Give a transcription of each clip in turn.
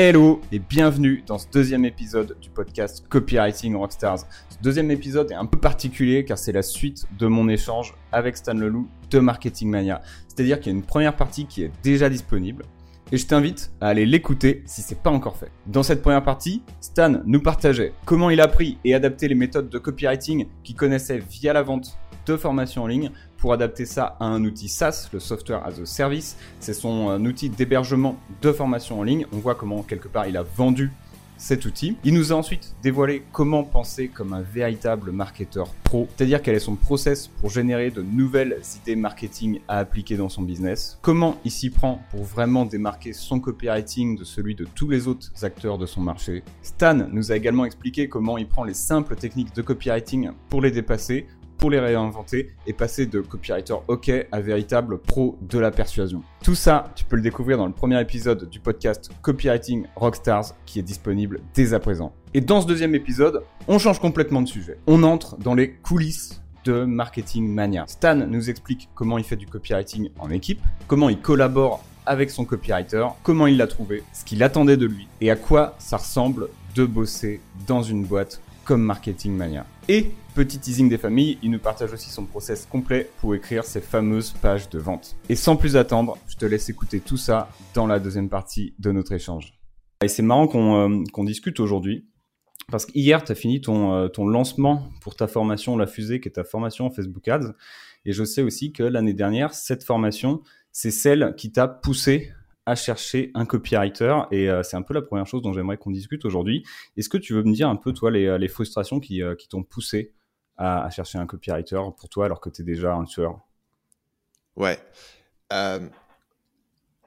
Hello et bienvenue dans ce deuxième épisode du podcast Copywriting Rockstars. Ce deuxième épisode est un peu particulier car c'est la suite de mon échange avec Stan Leloup de Marketing Mania. C'est-à-dire qu'il y a une première partie qui est déjà disponible et je t'invite à aller l'écouter si c'est pas encore fait. Dans cette première partie, Stan nous partageait comment il a pris et adapté les méthodes de copywriting qu'il connaissait via la vente de formation en ligne pour adapter ça à un outil SaaS, le Software as a Service. C'est son euh, outil d'hébergement de formation en ligne. On voit comment quelque part il a vendu cet outil. Il nous a ensuite dévoilé comment penser comme un véritable marketeur pro, c'est-à-dire quel est son process pour générer de nouvelles idées marketing à appliquer dans son business, comment il s'y prend pour vraiment démarquer son copywriting de celui de tous les autres acteurs de son marché. Stan nous a également expliqué comment il prend les simples techniques de copywriting pour les dépasser, pour les réinventer et passer de copywriter OK à véritable pro de la persuasion. Tout ça, tu peux le découvrir dans le premier épisode du podcast Copywriting Rockstars qui est disponible dès à présent. Et dans ce deuxième épisode, on change complètement de sujet. On entre dans les coulisses de Marketing Mania. Stan nous explique comment il fait du copywriting en équipe, comment il collabore avec son copywriter, comment il l'a trouvé, ce qu'il attendait de lui et à quoi ça ressemble de bosser dans une boîte comme Marketing Mania. Et petit teasing des familles, il nous partage aussi son process complet pour écrire ses fameuses pages de vente. Et sans plus attendre, je te laisse écouter tout ça dans la deuxième partie de notre échange. Et c'est marrant qu'on euh, discute aujourd'hui. Parce qu'hier, tu as fini ton, euh, ton lancement pour ta formation La Fusée, qui est ta formation Facebook Ads. Et je sais aussi que l'année dernière, cette formation, c'est celle qui t'a poussé à chercher un copywriter et euh, c'est un peu la première chose dont j'aimerais qu'on discute aujourd'hui. Est-ce que tu veux me dire un peu, toi, les, euh, frustrations qui, euh, qui t'ont poussé à, chercher un copywriter pour toi alors que tu es déjà un tueur? Ouais.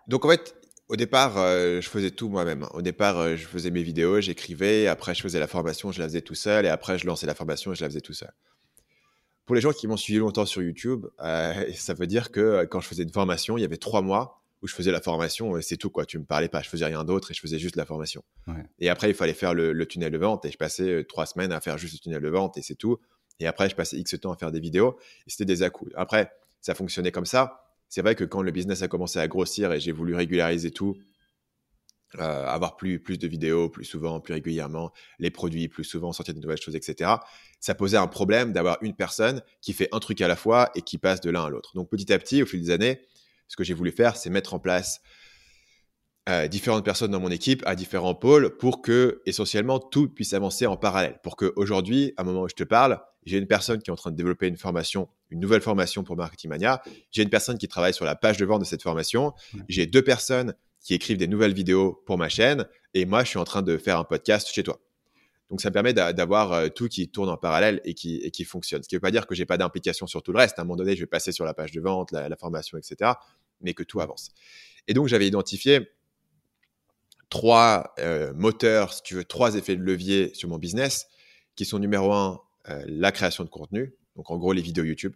donc en fait, au départ, je faisais tout moi-même. Au départ, je faisais mes vidéos, j'écrivais, après je faisais la formation, je la faisais tout seul, et après je lançais la formation et je la faisais tout seul. Pour les gens qui m'ont suivi longtemps sur YouTube, ça veut dire que quand je faisais une formation, il y avait trois mois où je faisais la formation et c'est tout quoi. Tu me parlais pas, je faisais rien d'autre et je faisais juste la formation. Et après, il fallait faire le, tunnel de vente et je passais euh, trois semaines à faire juste le tunnel de vente et c'est tout. Et après, je passais X temps à faire des vidéos et c'était des à -coups. Après, ça fonctionnait comme ça. C'est vrai que quand le business a commencé à grossir et j'ai voulu régulariser tout, euh, avoir plus, plus de vidéos plus souvent, plus régulièrement, les produits plus souvent, sortir de nouvelles choses, etc. Ça posait un problème d'avoir une personne qui fait un truc à la fois et qui passe de l'un à l'autre. Donc petit à petit, au fil des années, ce que j'ai voulu faire, c'est mettre en place euh, différentes personnes dans mon équipe à différents pôles pour que essentiellement tout puisse avancer en parallèle. Pour qu'aujourd'hui, à un moment où je te parle, j'ai une personne qui est en train de développer une formation, une nouvelle formation pour Marketing Mania. J'ai une personne qui travaille sur la page de vente de cette formation. J'ai deux personnes qui écrivent des nouvelles vidéos pour ma chaîne. Et moi, je suis en train de faire un podcast chez toi. Donc, ça me permet d'avoir euh, tout qui tourne en parallèle et qui, fonctionne. Ce qui ne veut pas dire que j'ai pas d'implication sur tout le reste. À un moment donné, je vais passer sur la page de vente, la, formation, etc mais que tout avance. Et donc, j'avais identifié trois euh, moteurs, si tu veux, trois effets de levier sur mon business, qui sont numéro un, euh, la création de contenu, donc en gros les vidéos YouTube.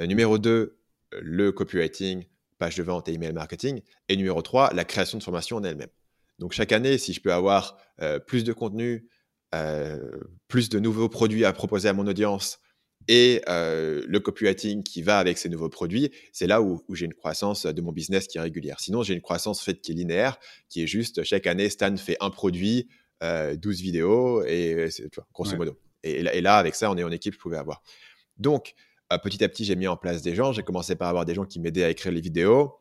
Numéro deux, le copywriting, page de vente et email marketing. Et numéro trois, la création de formation en elle-même. Donc chaque année, si je peux avoir plus de contenu, plus de nouveaux produits à proposer à mon audience, et euh, le copywriting qui va avec ces nouveaux produits, c'est là où, j'ai une croissance de mon business qui est régulière. Sinon, j'ai une croissance faite qui est linéaire, qui est juste chaque année, Stan fait un produit, 12 euh, vidéos, et tu vois, grosso modo. Et, là, avec ça, on est en équipe, je pouvais avoir. Donc, euh, petit à petit, j'ai mis en place des gens. J'ai commencé par avoir des gens qui m'aidaient à écrire les vidéos.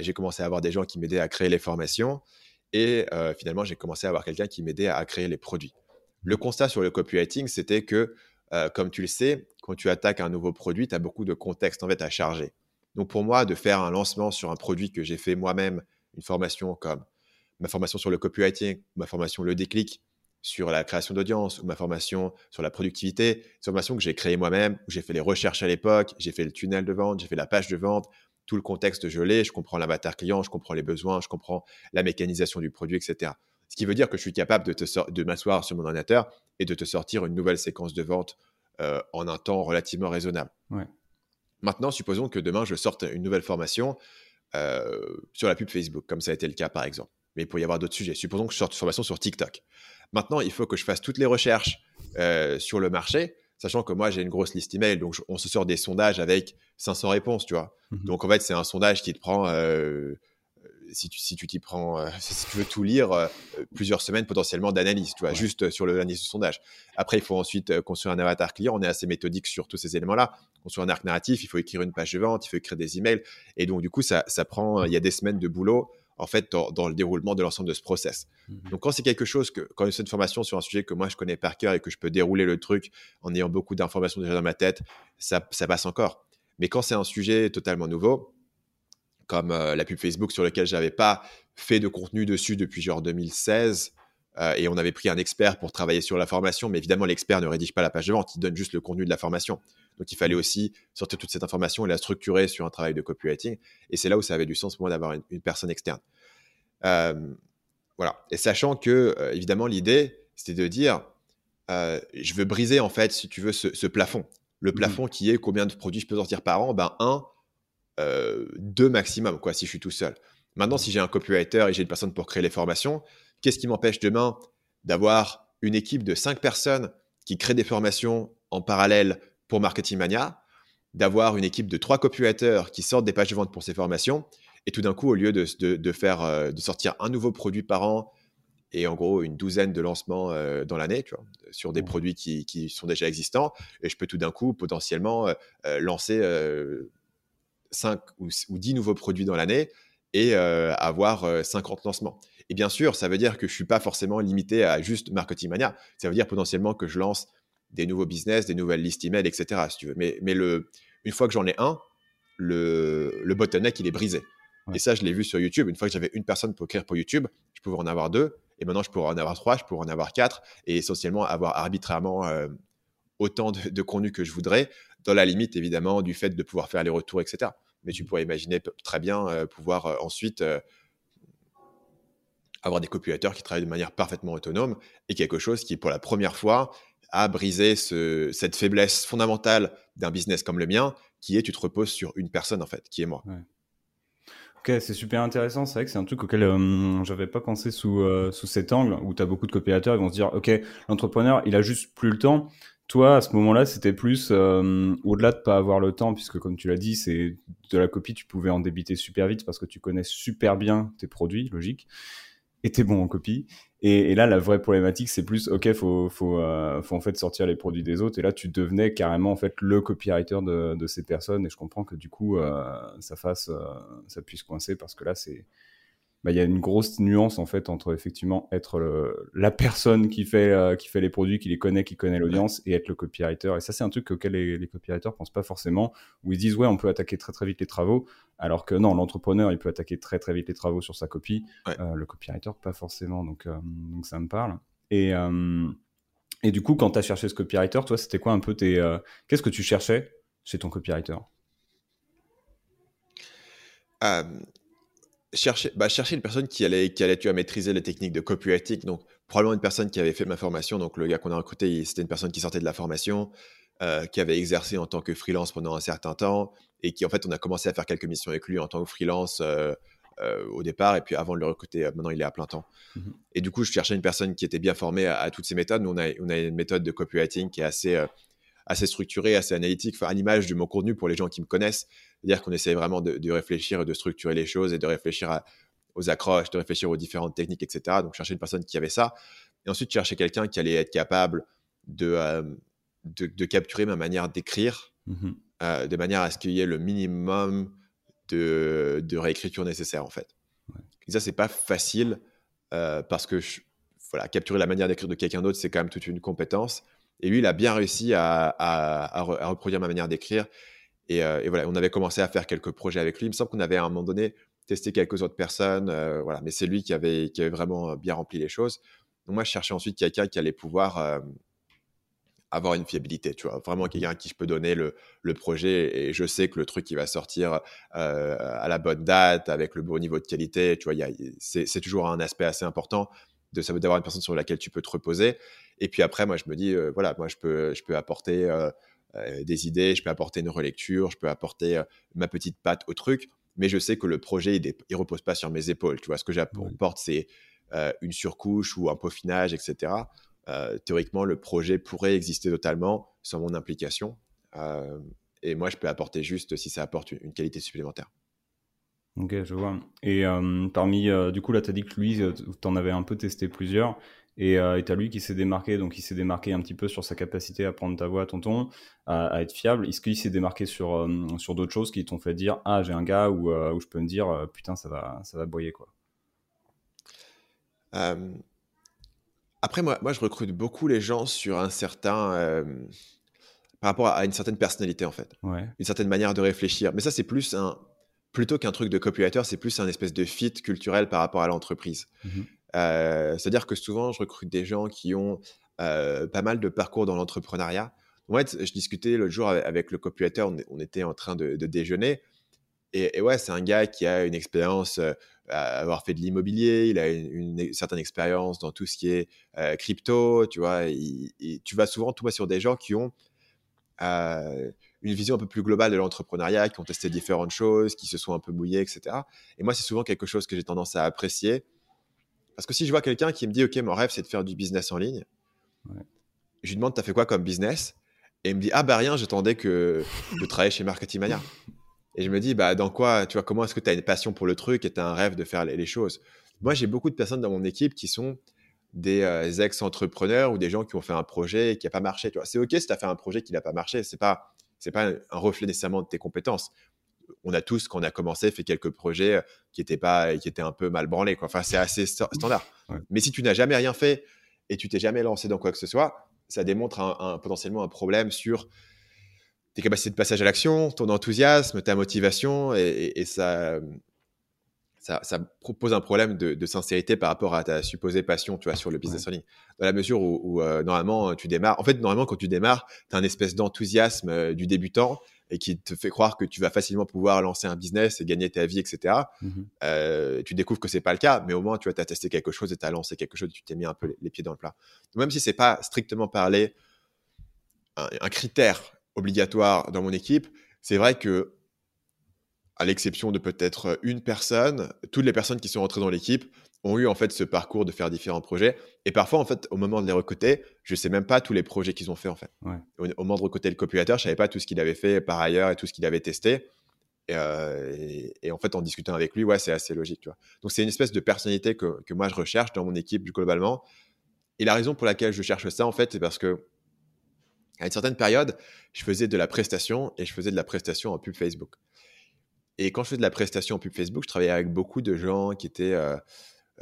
j'ai commencé à avoir des gens qui m'aidaient à créer les formations. Et finalement, j'ai commencé à avoir quelqu'un qui m'aidait à créer les produits. Le constat sur le copywriting, c'était que euh, comme tu le sais, quand tu attaques un nouveau produit, tu as beaucoup de contexte en fait à charger. Donc pour moi, de faire un lancement sur un produit que j'ai fait moi-même, une formation comme ma formation sur le copywriting, ma formation le déclic sur la création d'audience ou ma formation sur la productivité, une formation que j'ai créée moi-même, où j'ai fait les recherches à l'époque, j'ai fait le tunnel de vente, j'ai fait la page de vente, tout le contexte je l'ai, je comprends l'avatar client, je comprends les besoins, je comprends la mécanisation du produit, etc. Ce qui veut dire que je suis capable de, de m'asseoir sur mon ordinateur et de te sortir une nouvelle séquence de vente euh, en un temps relativement raisonnable. Maintenant, supposons que demain, je sorte une nouvelle formation euh, sur la pub Facebook, comme ça a été le cas par exemple. Mais il pourrait y avoir d'autres sujets. Supposons que je sorte une formation sur TikTok. Maintenant, il faut que je fasse toutes les recherches euh, sur le marché, sachant que moi, j'ai une grosse liste email, donc on se sort des sondages avec 500 réponses, tu vois. Mhm. Donc en fait, c'est un sondage qui te prend si tu si tu t'y prends, euh, si tu veux tout lire, euh, plusieurs semaines potentiellement d'analyse, tu vois, juste sur l'analyse du sondage. Après, il faut ensuite construire un avatar client. On est assez méthodique sur tous ces éléments-là. Construire un arc narratif, il faut écrire une page de vente, il faut écrire des emails. Et donc, du coup, ça, ça prend, il y a des semaines de boulot en fait dans, le déroulement de l'ensemble de ce process. Mmh donc quand c'est quelque chose que quand c'est une formation sur un sujet que moi je connais par cœur et que je peux dérouler le truc en ayant beaucoup d'informations déjà dans ma tête, ça, ça passe encore. Mais quand c'est un sujet totalement nouveau, comme euh, la pub Facebook sur lequel j'avais pas fait de contenu dessus depuis genre 2016. Euh, et on avait pris un expert pour travailler sur la formation, mais évidemment, l'expert ne rédige pas la page de vente, il donne juste le contenu de la formation. Donc, il fallait aussi sortir toute cette information et la structurer sur un travail de copywriting. Et c'est là où ça avait du sens pour moi d'avoir une, personne externe. Euh, voilà. Et sachant que, évidemment, l'idée, c'était de dire, je veux briser, en fait, si tu veux, ce, plafond. Le mmh plafond qui est combien de produits je peux sortir par an? Ben, un, euh, deux maximum, quoi, si je suis tout seul. Maintenant, si j'ai un copywriter et j'ai une personne pour créer les formations, qu'est-ce qui m'empêche demain d'avoir une équipe de cinq personnes qui créent des formations en parallèle pour Marketing Mania, d'avoir une équipe de trois copywriters qui sortent des pages de vente pour ces formations, et tout d'un coup, au lieu de, faire, euh, de sortir un nouveau produit par an et en gros une douzaine de lancements euh, dans l'année, sur des produits qui, sont déjà existants, et je peux tout d'un coup potentiellement lancer 5 ou, 10 nouveaux produits dans l'année et euh, avoir 50 euh, lancements. Et bien sûr, ça veut dire que je ne suis pas forcément limité à juste Marketing Mania. Ça veut dire potentiellement que je lance des nouveaux business, des nouvelles listes email, etc. Si tu veux. Mais, mais le, une fois que j'en ai un, le, le bottleneck, il est brisé. Et ça, je l'ai vu sur YouTube. Une fois que j'avais une personne pour écrire pour YouTube, je pouvais en avoir deux. Et maintenant, je pourrais en avoir trois, je pourrais en avoir quatre. Et essentiellement, avoir arbitrairement euh, autant de, de, contenu que je voudrais, dans la limite, évidemment, du fait de pouvoir faire les retours, etc mais tu pourrais imaginer très bien euh, pouvoir euh, ensuite euh, avoir des copulateurs qui travaillent de manière parfaitement autonome et quelque chose qui, pour la première fois, a brisé cette faiblesse fondamentale d'un business comme le mien, qui est tu te reposes sur une personne, en fait, qui est moi. Ok, c'est super intéressant. C'est vrai que c'est un truc auquel je j'avais pas pensé sous, cet angle, où tu as beaucoup de copilateurs, ils vont se dire, ok, l'entrepreneur, il a juste plus le temps. Toi, à ce moment-là, c'était plus euh, au-delà de pas avoir le temps, puisque comme tu l'as dit, c'est de la copie, tu pouvais en débiter super vite parce que tu connais super bien tes produits, logique, et t'es bon en copie. Et, là, la vraie problématique, c'est plus, ok, faut, faut, euh, faut en fait sortir les produits des autres. Et là, tu devenais carrément en fait le copywriter de, ces personnes. Et je comprends que du coup, euh, ça fasse, ça puisse coincer parce que là, c'est bah, il y a une grosse nuance en fait entre effectivement être la personne qui fait euh, qui fait les produits, qui les connaît, qui connaît l'audience, et être le copywriter. Et ça, c'est un truc auquel les, les copywriters pensent pas forcément, où ils disent ouais, on peut attaquer très très vite les travaux, alors que non, l'entrepreneur il peut attaquer très très vite les travaux sur sa copie, euh, le copywriter pas forcément. Donc euh, donc ça me parle. Et et du coup, quand tu as cherché ce copywriter, toi, c'était quoi un peu tes qu'est-ce que tu cherchais chez ton copywriter? Chercher, bah, chercher une personne qui allait, qui allait tu vois, maîtriser les techniques de copywriting. Donc, probablement une personne qui avait fait ma formation. Donc, le gars qu'on a recruté, c'était une personne qui sortait de la formation, euh, qui avait exercé en tant que freelance pendant un certain temps et qui, en fait, on a commencé à faire quelques missions avec lui en tant que freelance euh, euh, au départ. Et puis, avant de le recruter, maintenant, il est à plein temps. Mmh et du coup, je cherchais une personne qui était bien formée à, toutes ces méthodes. Nous, on a, on a une méthode de copywriting qui est assez assez structuré, assez analytique, enfin, à l'image de mon contenu pour les gens qui me connaissent. C'est-à-dire qu'on essaie vraiment de, réfléchir et de structurer les choses et de réfléchir aux accroches, de réfléchir aux différentes techniques, etc. Donc, chercher une personne qui avait ça. Et ensuite, chercher quelqu'un qui allait être capable de, euh, de, capturer ma manière d'écrire, mmh euh, de manière à ce qu'il y ait le minimum de, de réécriture nécessaire, en fait. Et ça, c'est pas facile euh, parce que voilà, capturer la manière d'écrire de quelqu'un d'autre, c'est quand même toute une compétence. Et lui, il a bien réussi à, reproduire ma manière d'écrire. Euh, et, voilà, on avait commencé à faire quelques projets avec lui. Il me semble qu'on avait à un moment donné testé quelques autres personnes. Euh, voilà, mais c'est lui qui avait, qui avait vraiment euh, bien rempli les choses. Donc moi, je cherchais ensuite quelqu'un qui allait pouvoir avoir une fiabilité, tu vois, vraiment quelqu'un à qui je peux donner le, projet et je sais que le truc qui va sortir à la bonne date, avec le bon niveau de qualité, tu vois, c'est toujours un aspect assez important de d'avoir une personne sur laquelle tu peux te reposer. Et puis après, moi, je me dis, euh, voilà, moi, je peux, je peux apporter euh, des idées, je peux apporter une relecture, je peux apporter ma petite patte au truc, mais je sais que le projet, il, ne repose pas sur mes épaules. Tu vois, ce que j'apporte, c'est une surcouche ou un peaufinage, etc. théoriquement, le projet pourrait exister totalement sans mon implication. et moi, je peux apporter juste si ça apporte une qualité supplémentaire. Ok, je vois. Et euh, parmi, euh, du coup, là, tu as dit que lui, tu en avais un peu testé plusieurs. Et euh, tu as lui qui s'est démarqué, donc il s'est démarqué un petit peu sur sa capacité à prendre ta voix à ton ton, à, être fiable. Est-ce qu'il s'est démarqué sur, sur d'autres choses qui t'ont fait dire Ah, j'ai un gars où, où je peux me dire Putain, ça va, ça va boyer, quoi? Après, moi, moi, je recrute beaucoup les gens sur un certain. par rapport à une certaine personnalité, en fait. Ouais. Une certaine manière de réfléchir. Mais ça, c'est plus un plutôt qu'un truc de copywriter, c'est plus un espèce de fit culturel par rapport à l'entreprise. Mhm. Euh, c'est-à-dire que souvent, je recrute des gens qui ont euh, pas mal de parcours dans l'entrepreneuriat. En fait, je discutais l'autre jour avec le copywriter, on, était en train de, déjeuner. Et, ouais, c'est un gars qui a une expérience, euh, à avoir fait de l'immobilier, il a une, certaine expérience dans tout ce qui est crypto, tu vois. tu vas souvent tomber sur des gens qui ont une vision un peu plus globale de l'entrepreneuriat, qui ont testé différentes choses, qui se sont un peu mouillés, etc. Et moi, c'est souvent quelque chose que j'ai tendance à apprécier. Parce que si je vois quelqu'un qui me dit, OK, mon rêve, c'est de faire du business en ligne, je lui demande, tu as fait quoi comme business? Et il me dit, ah bah rien, j'attendais que de travailler chez Marketing Mania. Et je me dis, bah dans quoi, tu vois, comment est-ce que tu as une passion pour le truc et tu as un rêve de faire les, choses? Moi, j'ai beaucoup de personnes dans mon équipe qui sont des euh, ex-entrepreneurs ou des gens qui ont fait un projet qui n'a pas marché. Tu vois, c'est OK si tu as fait un projet qui n'a pas marché. C'est pas c'est pas un reflet nécessairement de tes compétences. On a tous, quand on a commencé, fait quelques projets euh, qui étaient pas, qui étaient un peu mal branlés. Quoi. Enfin, c'est assez standard. Mais si tu n'as jamais rien fait et tu t'es jamais lancé dans quoi que ce soit, ça démontre un, potentiellement un problème sur tes capacités de passage à l'action, ton enthousiasme, ta motivation, et ça, ça, ça pose un problème de, sincérité par rapport à ta supposée passion, tu vois, sur le business en ligne. Dans la mesure où, euh, normalement, tu démarres. En fait, normalement, quand tu démarres, tu as un espèce d'enthousiasme euh, du débutant et qui te fait croire que tu vas facilement pouvoir lancer un business et gagner ta vie, etc. Mmh euh, tu découvres que c'est pas le cas, mais au moins, tu as testé quelque chose et tu as lancé quelque chose, tu t'es mis un peu les, pieds dans le plat. même si c'est pas strictement parlé un critère obligatoire dans mon équipe, c'est vrai que à l'exception de peut-être une personne, toutes les personnes qui sont rentrées dans l'équipe ont eu en fait ce parcours de faire différents projets. Et parfois, en fait, au moment de les recruter, je sais même pas tous les projets qu'ils ont fait en fait. Au, moment de recruter le copywriter, je savais pas tout ce qu'il avait fait par ailleurs et tout ce qu'il avait testé. Et, euh, en fait, en discutant avec lui, ouais, c'est assez logique, tu vois. Donc, c'est une espèce de personnalité que, que, moi je recherche dans mon équipe globalement. Et la raison pour laquelle je cherche ça, en fait, c'est parce que à une certaine période, je faisais de la prestation et je faisais de la prestation en pub Facebook. Et quand je faisais de la prestation en pub Facebook, je travaillais avec beaucoup de gens qui étaient euh,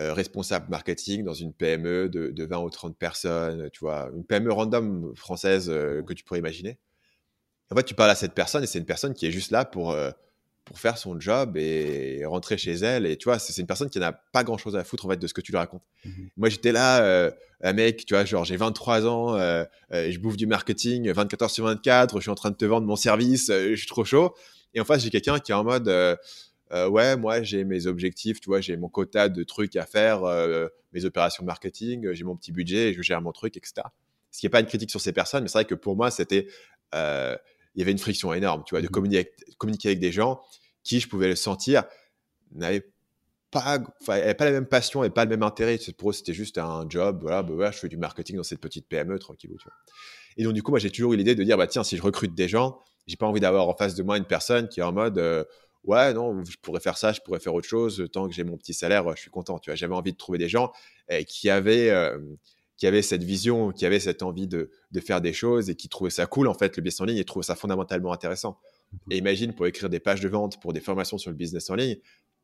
euh, responsables marketing dans une PME de, 20 ou 30 personnes, tu vois, une PME random française euh, que tu pourrais imaginer. En fait, tu parles à cette personne et c'est une personne qui est juste là pour, pour faire son job et rentrer chez elle. Et tu vois, c'est une personne qui n'a pas grand chose à foutre en fait de ce que tu lui racontes. Mmh Moi, j'étais là, un mec, tu vois, genre j'ai 23 ans, je bouffe du marketing 24 heures sur 24, je suis en train de te vendre mon service, je suis trop chaud. Et en face, j'ai quelqu'un qui est en mode, euh, euh, ouais, moi, j'ai mes objectifs, tu vois, j'ai mon quota de trucs à faire, euh, mes opérations marketing, j'ai mon petit budget, je gère mon truc, etc. Ce qui n'est pas une critique sur ces personnes, mais c'est vrai que pour moi, c'était, il y avait une friction énorme, tu vois, de mmh communiquer, communiquer avec des gens qui, je pouvais le sentir, n'avaient pas, pas la même passion et pas le même intérêt. Pour eux, c'était juste un job. Voilà, bah, je fais du marketing dans cette petite PME, tranquille. Tu vois. Et donc, du coup, moi, j'ai toujours eu l'idée de dire, bah, tiens, si je recrute des gens, j'ai pas envie d'avoir en face de moi une personne qui est en mode euh, ouais non je pourrais faire ça je pourrais faire autre chose tant que j'ai mon petit salaire je suis content tu vois. J'avais envie de trouver des gens eh, qui avaient euh, qui avaient cette vision qui avaient cette envie de, de, faire des choses et qui trouvaient ça cool en fait le business en ligne et trouvaient ça fondamentalement intéressant. Et imagine pour écrire des pages de vente pour des formations sur le business en ligne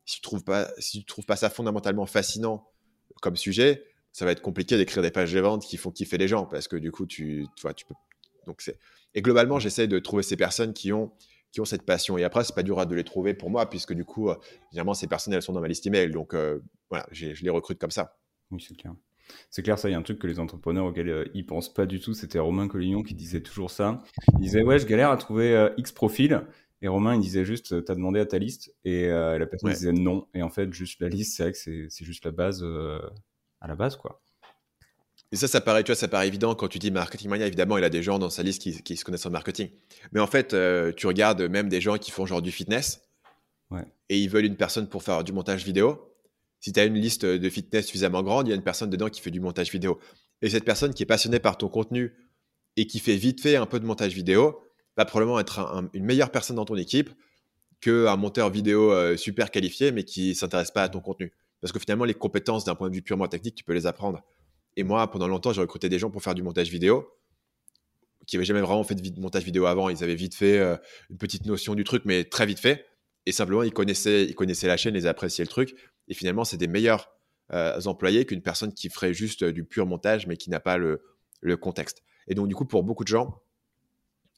si tu trouves pas si tu trouves pas ça fondamentalement fascinant comme sujet ça va être compliqué d'écrire des pages de vente qui font kiffer les gens parce que du coup tu, tu vois tu peux donc c'est et globalement, j'essaie de trouver ces personnes qui ont, qui ont cette passion. Et après, c'est pas dur de les trouver pour moi, puisque du coup, évidemment, ces personnes, elles sont dans ma liste email. Donc euh, voilà, je les recrute comme ça. Oui, c'est clair. C'est clair, ça, il y a un truc que les entrepreneurs auxquels euh, ils pensent pas du tout. C'était Romain Collignon qui disait toujours ça. Il disait, ouais, je galère à trouver euh, X profil. Et Romain, il disait juste, t'as demandé à ta liste. Et la personne disait non. Et en fait, juste la liste, c'est vrai que c'est juste la base à la base, quoi. Et ça, ça paraît, tu vois, ça paraît évident quand tu dis marketing mania. Évidemment, il a des gens dans sa liste qui, se connaissent en marketing. Mais en fait, euh, tu regardes même des gens qui font genre du fitness. Et ils veulent une personne pour faire du montage vidéo. Si tu as une liste de fitness suffisamment grande, il y a une personne dedans qui fait du montage vidéo. Et cette personne qui est passionnée par ton contenu et qui fait vite fait un peu de montage vidéo va probablement être une meilleure personne dans ton équipe qu'un monteur vidéo euh, super qualifié, mais qui s'intéresse pas à ton contenu. Parce que finalement, les compétences d'un point de vue purement technique, tu peux les apprendre. Et moi, pendant longtemps, j'ai recruté des gens pour faire du montage vidéo qui n'avaient jamais vraiment fait de montage vidéo avant. Ils avaient vite fait euh, une petite notion du truc, mais très vite fait. Et simplement, ils connaissaient, ils connaissaient la chaîne, ils appréciaient le truc. Et finalement, c'est des meilleurs euh, employés qu'une personne qui ferait juste du pur montage, mais qui n'a pas le, contexte. Et donc, du coup, pour beaucoup de gens,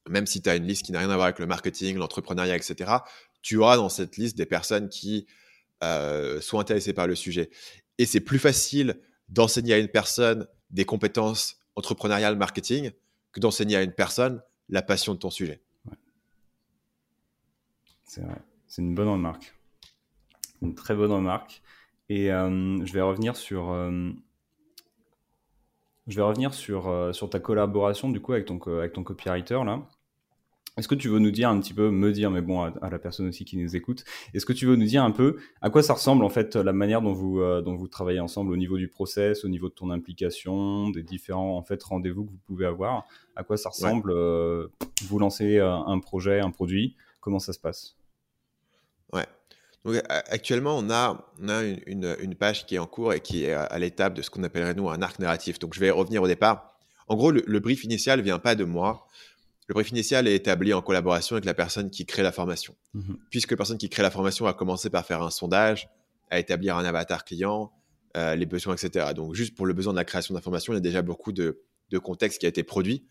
même si tu as une liste qui n'a rien à voir avec le marketing, l'entrepreneuriat, etc., tu auras dans cette liste des personnes qui euh, sont intéressées par le sujet. Et c'est plus facile d'enseigner à une personne des compétences entrepreneuriales, marketing, que d'enseigner à une personne la passion de ton sujet. C'est vrai. C'est une bonne remarque. Une très bonne remarque. Et euh, je vais revenir sur, euh, je vais revenir sur, euh, sur ta collaboration du coup avec ton, avec ton copywriter là. Est-ce que tu veux nous dire un petit peu, me dire, mais bon, à, la personne aussi qui nous écoute, est-ce que tu veux nous dire un peu à quoi ça ressemble en fait la manière dont vous, euh, dont vous travaillez ensemble au niveau du process, au niveau de ton implication, des différents en fait rendez-vous que vous pouvez avoir? À quoi ça ressemble euh, Vous lancez un projet, un produit, comment ça se passe? Ouais. Donc, actuellement, on a, on a une, une, page qui est en cours et qui est à, l'étape de ce qu'on appellerait nous un arc narratif. Donc, je vais revenir au départ. En gros, le, brief initial vient pas de moi. Le brief initial est établi en collaboration avec la personne qui crée la formation. Mhm. Puisque la personne qui crée la formation a commencé par faire un sondage, à établir un avatar client, euh, les besoins, etc. Donc, juste pour le besoin de la création d'informations, il y a déjà beaucoup de, de, contexte qui a été produit.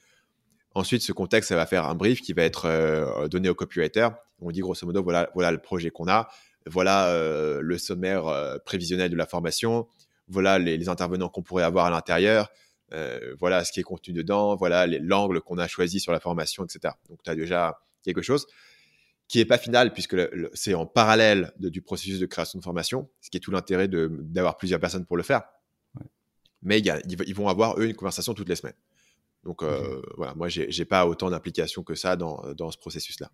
Ensuite, ce contexte, ça va faire un brief qui va être euh, donné au copywriter. On dit grosso modo, voilà, voilà le projet qu'on a voilà euh, le sommaire prévisionnel de la formation, voilà les, intervenants qu'on pourrait avoir à l'intérieur, euh, voilà ce qui est contenu dedans, voilà l'angle qu'on a choisi sur la formation, etc. Donc tu as déjà quelque chose qui n'est pas final puisque c'est en parallèle du processus de création de formation, ce qui est tout l'intérêt d'avoir plusieurs personnes pour le faire. Mais ils vont avoir, eux, une conversation toutes les semaines. Donc euh, voilà, moi, j'ai n'ai pas autant d'applications que ça dans, dans ce processus-là.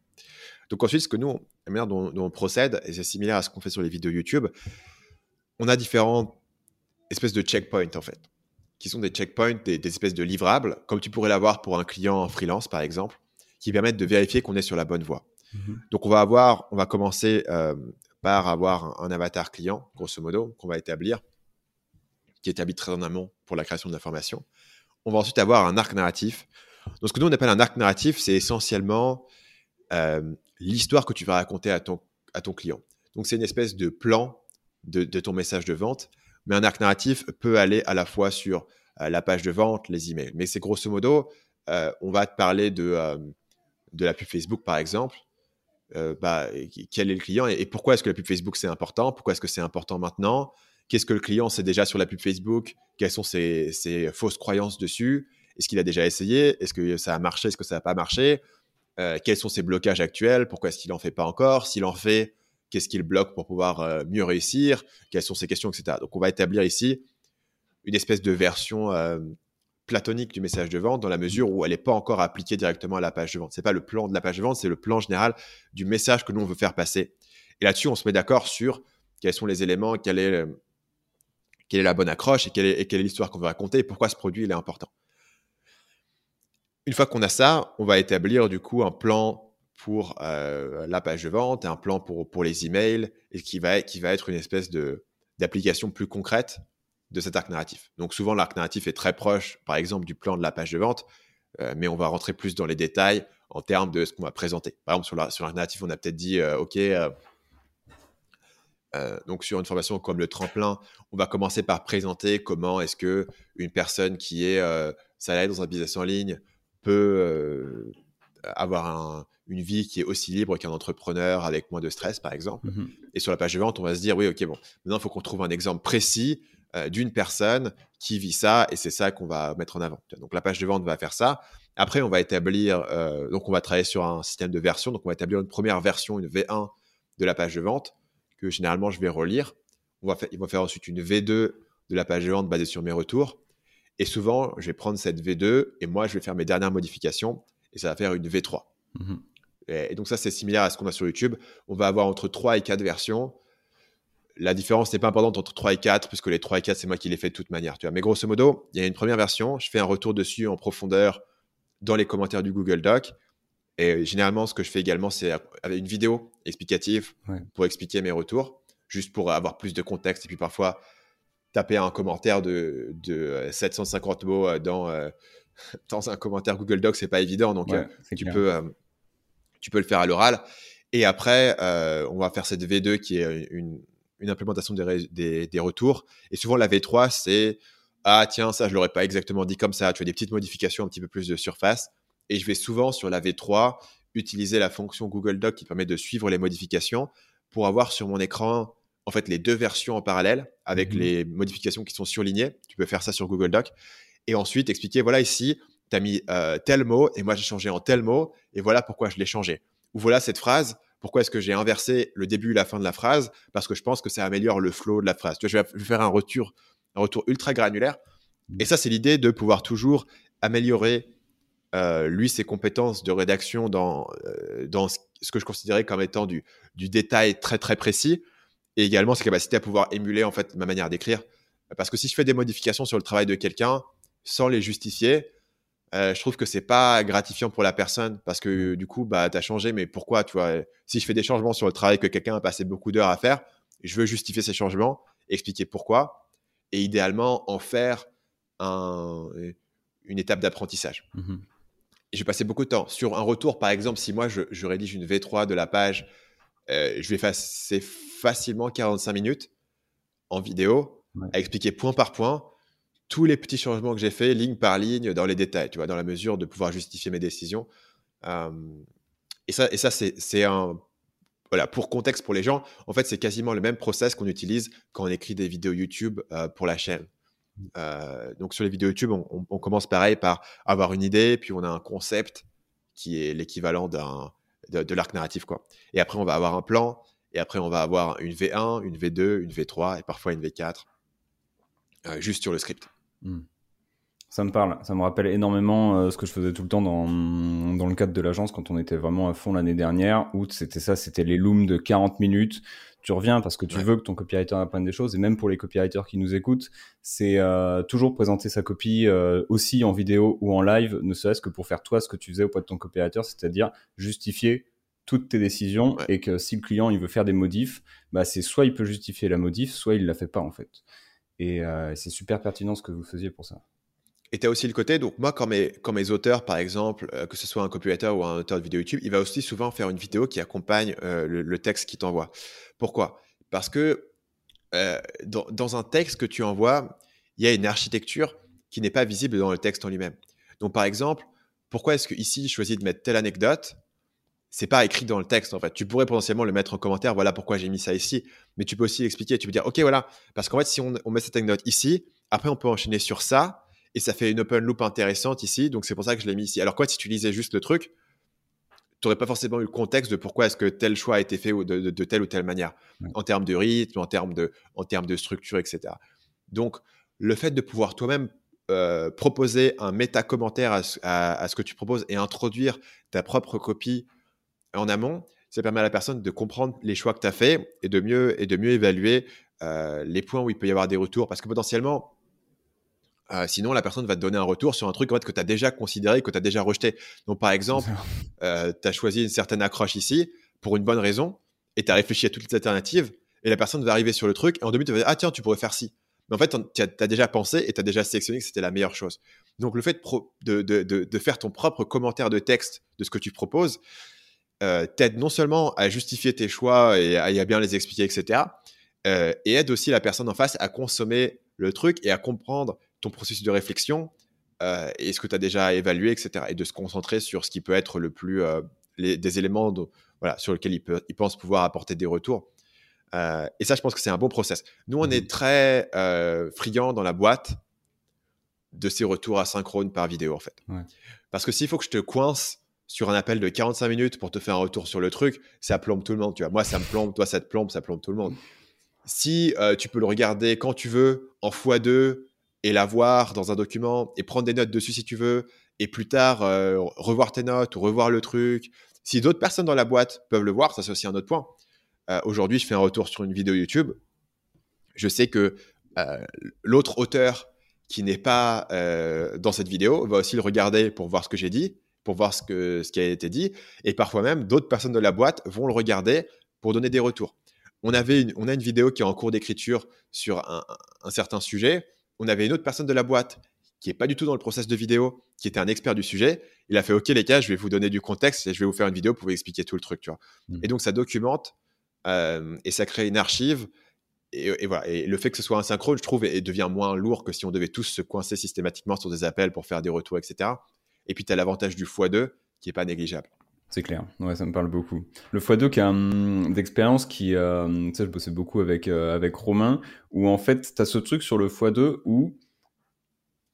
Donc ensuite, ce que nous, la manière dont, on procède, et c'est similaire à ce qu'on fait sur les vidéos YouTube, on a différentes espèces de checkpoints en fait, qui sont des checkpoints, des, espèces de livrables, comme tu pourrais l'avoir pour un client en freelance par exemple, qui permettent de vérifier qu'on est sur la bonne voie. Mmh Donc on va avoir, on va commencer euh, par avoir un, avatar client, grosso modo, qu'on va établir, qui est établi très en amont pour la création de l'information on va ensuite avoir un arc narratif. Donc, ce que nous, on appelle un arc narratif, c'est essentiellement euh, l'histoire que tu vas raconter à ton, à ton client. Donc, c'est une espèce de plan de, ton message de vente, mais un arc narratif peut aller à la fois sur euh, la page de vente, les emails. Mais c'est grosso modo, euh, on va te parler de, de la pub Facebook, par exemple. Bah, quel est le client et pourquoi est-ce que la pub Facebook c'est important? Pourquoi est-ce que c'est important maintenant? Qu'est-ce que le client sait déjà sur la pub Facebook? Quelles sont ses, fausses croyances dessus? Est-ce qu'il a déjà essayé? Est-ce que ça a marché? Est-ce que ça n'a pas marché? Euh, Quels sont ses blocages actuels? Pourquoi est-ce qu'il n'en fait pas encore? S'il en fait, qu'est-ce qu'il bloque pour pouvoir euh, mieux réussir Quelles sont ses questions, etc. Donc, on va établir ici une espèce de version euh, platonique du message de vente dans la mesure où elle n'est pas encore appliquée directement à la page de vente. Ce n'est pas le plan de la page de vente, c'est le plan général du message que nous, on veut faire passer. Et là-dessus, on se met d'accord sur quels sont les éléments, quel est quelle est la bonne accroche et quelle est, l'histoire qu'on veut raconter et pourquoi ce produit il est important. Une fois qu'on a ça, on va établir du coup un plan pour euh, la page de vente, un plan pour, pour les emails et qui va, qui va être une espèce de, d'application plus concrète de cet arc narratif. Donc souvent l'arc narratif est très proche, par exemple, du plan de la page de vente, euh, mais on va rentrer plus dans les détails en termes de ce qu'on va présenter. Par exemple, sur, l'arc narratif, on a peut-être dit, euh, OK, donc sur une formation comme le tremplin, on va commencer par présenter comment est-ce que une personne qui est salariée dans un business en ligne peut avoir une vie qui est aussi libre qu'un entrepreneur avec moins de stress, par exemple. Mmh et sur la page de vente, on va se dire, oui, ok, bon, maintenant, il faut qu'on trouve un exemple précis d'une personne qui vit ça, et c'est ça qu'on va mettre en avant. Donc la page de vente va faire ça. Après, on va établir, donc on va travailler sur un système de version, donc on va établir une première version, une V1 de la page de vente que généralement je vais relire. On va vont faire ensuite une V2 de la page de vente basée sur mes retours. Et souvent, je vais prendre cette V2 et moi, je vais faire mes dernières modifications et ça va faire une V3. Et, donc ça, c'est similaire à ce qu'on a sur YouTube. On va avoir entre 3 et 4 versions. La différence n'est pas importante entre 3 et 4, puisque les 3 et 4, c'est moi qui les fais de toute manière. Tu vois. Mais grosso modo, il y a une première version, je fais un retour dessus en profondeur dans les commentaires du Google Doc. Et généralement, ce que je fais également, c'est avec une vidéo explicative pour expliquer mes retours, juste pour avoir plus de contexte. Et puis parfois, taper un commentaire de, de 750 mots dans, dans un commentaire Google Docs, c'est pas évident. Donc, tu, peux, tu peux le faire à l'oral. Et après, on va faire cette V2 qui est une, une implémentation des, des, retours. Et souvent, la V3, c'est Ah, tiens, ça, je l'aurais pas exactement dit comme ça. Tu as des petites modifications, un petit peu plus de surface. Et je vais souvent, sur la V3, utiliser la fonction Google Doc qui permet de suivre les modifications pour avoir sur mon écran, en fait, les deux versions en parallèle avec mmh les modifications qui sont surlignées. Tu peux faire ça sur Google Doc. Et ensuite, expliquer voilà, ici, tu as mis euh, tel mot et moi, j'ai changé en tel mot et voilà pourquoi je l'ai changé. Ou voilà cette phrase pourquoi est-ce que j'ai inversé le début et la fin de la phrase? Parce que je pense que ça améliore le flow de la phrase. Tu vois, je vais faire un retour, un retour ultra granulaire. Mmh. Et ça, c'est l'idée de pouvoir toujours améliorer euh, lui ses compétences de rédaction dans, euh, dans ce que je considérais comme étant du, du détail très très précis et également ses capacités à pouvoir émuler en fait ma manière d'écrire. Parce que si je fais des modifications sur le travail de quelqu'un sans les justifier, euh, je trouve que c'est pas gratifiant pour la personne parce que du coup, bah, tu as changé, mais pourquoi tu vois? Si je fais des changements sur le travail que quelqu'un a passé beaucoup d'heures à faire, je veux justifier ces changements, expliquer pourquoi, et idéalement en faire un, une étape d'apprentissage. Mmh vais passer beaucoup de temps. Sur un retour, par exemple, si moi je, rédige une V3 de la page, euh, je vais passer facilement 45 minutes en vidéo à expliquer point par point tous les petits changements que j'ai faits, ligne par ligne, dans les détails, tu vois, dans la mesure de pouvoir justifier mes décisions. et ça, et ça c'est un. Voilà, pour contexte pour les gens, en fait, c'est quasiment le même process qu'on utilise quand on écrit des vidéos YouTube euh, pour la chaîne. Mmh. Euh, donc, sur les vidéos YouTube, on, on, commence pareil par avoir une idée, puis on a un concept qui est l'équivalent d'un de, de l'arc narratif, quoi. Et après, on va avoir un plan, et après, on va avoir une V1, une V2, une V3, et parfois une V4, euh, juste sur le script. Hmm. Ça me parle, ça me rappelle énormément euh, ce que je faisais tout le temps dans, dans le cadre de l'agence quand on était vraiment à fond l'année dernière, où c'était ça, c'était les looms de 40 minutes. Tu reviens parce que tu veux que ton copywriter apprenne des choses, et même pour les copywriters qui nous écoutent, c'est euh, toujours présenter sa copie euh, aussi en vidéo ou en live, ne serait-ce que pour faire toi ce que tu faisais auprès de ton copywriter, c'est-à-dire justifier toutes tes décisions et que si le client il veut faire des modifs, bah c'est soit il peut justifier la modif, soit il la fait pas en fait. Euh, et c'est super pertinent ce que vous faisiez pour ça. Et tu as aussi le côté, donc moi, quand mes, quand mes auteurs, par exemple, euh, que ce soit un copywriter ou un auteur de vidéo YouTube, il va aussi souvent faire une vidéo qui accompagne euh, le, texte qu'il t'envoie. Pourquoi? Parce que dans, dans, un texte que tu envoies, il y a une architecture qui n'est pas visible dans le texte en lui-même. Donc, par exemple, pourquoi est-ce que ici je choisis de mettre telle anecdote c'est pas écrit dans le texte en fait. Tu pourrais potentiellement le mettre en commentaire, voilà pourquoi j'ai mis ça ici. Mais tu peux aussi l'expliquer. Tu peux dire, ok, voilà, parce qu'en fait, si on, met cette anecdote ici, après on peut enchaîner sur ça et ça fait une open loop intéressante ici. Donc c'est pour ça que je l'ai mis ici. Alors quoi, si tu lisais juste le truc, tu n'aurais pas forcément eu le contexte de pourquoi est-ce que tel choix a été fait de, de, telle ou telle manière, en termes de rythme, en termes de, en termes de structure, etc. Donc le fait de pouvoir toi-même euh, proposer un méta-commentaire à, à, ce que tu proposes et introduire ta propre copie en amont, ça permet à la personne de comprendre les choix que tu as faits et de mieux, et de mieux évaluer euh, les points où il peut y avoir des retours. Parce que potentiellement, euh, sinon, la personne va te donner un retour sur un truc en fait, que tu as déjà considéré, que tu as déjà rejeté. Donc, par exemple, euh, tu as choisi une certaine accroche ici pour une bonne raison et tu as réfléchi à toutes les alternatives et la personne va arriver sur le truc et en deux minutes, tu vas dire Ah, tiens, tu pourrais faire ci. Mais en fait, tu as, déjà pensé et tu as déjà sélectionné que c'était la meilleure chose. Donc, le fait de, de, de, faire ton propre commentaire de texte de ce que tu proposes, euh, t'aide non seulement à justifier tes choix et à, bien les expliquer, etc., euh, et aide aussi la personne en face à consommer le truc et à comprendre ton processus de réflexion euh, et ce que tu as déjà évalué, etc., et de se concentrer sur ce qui peut être le plus des éléments voilà, sur lesquels il, peut, il pense pouvoir apporter des retours. et ça, je pense que c'est un bon process. Nous, on est mmh très friands dans la boîte de ces retours asynchrones par vidéo, en fait. Parce que s'il faut que je te coince sur un appel de 45 minutes pour te faire un retour sur le truc, ça plombe tout le monde. Tu vois, moi, ça me plombe, toi, ça te plombe, ça plombe tout le monde. Si euh, tu peux le regarder quand tu veux, en x2, et l'avoir dans un document, et prendre des notes dessus si tu veux, et plus tard, euh, revoir tes notes ou revoir le truc. Si d'autres personnes dans la boîte peuvent le voir, ça c'est aussi un autre point. Euh, aujourd'hui, je fais un retour sur une vidéo YouTube. Je sais que l'autre auteur qui n'est pas dans cette vidéo va aussi le regarder pour voir ce que j'ai dit pour voir ce, que, ce qui a été dit. Et parfois même, d'autres personnes de la boîte vont le regarder pour donner des retours. On, avait on a une vidéo qui est en cours d'écriture sur un, un, certain sujet. On avait une autre personne de la boîte qui n'est pas du tout dans le process de vidéo, qui était un expert du sujet. Il a fait OK, les gars, je vais vous donner du contexte et je vais vous faire une vidéo pour vous expliquer tout le truc. Tu vois. Mmh. Et donc, ça documente euh, et ça crée une archive. Et, voilà. Et le fait que ce soit asynchrone, je trouve, et, devient moins lourd que si on devait tous se coincer systématiquement sur des appels pour faire des retours, etc. Et puis, tu as l'avantage du x2 qui n'est pas négligeable. C'est clair, ouais, ça me parle beaucoup. Le x2 qui a un d'expérience qui, euh, tu sais, je bossais beaucoup avec, euh, avec Romain, où en fait, tu as ce truc sur le x2 où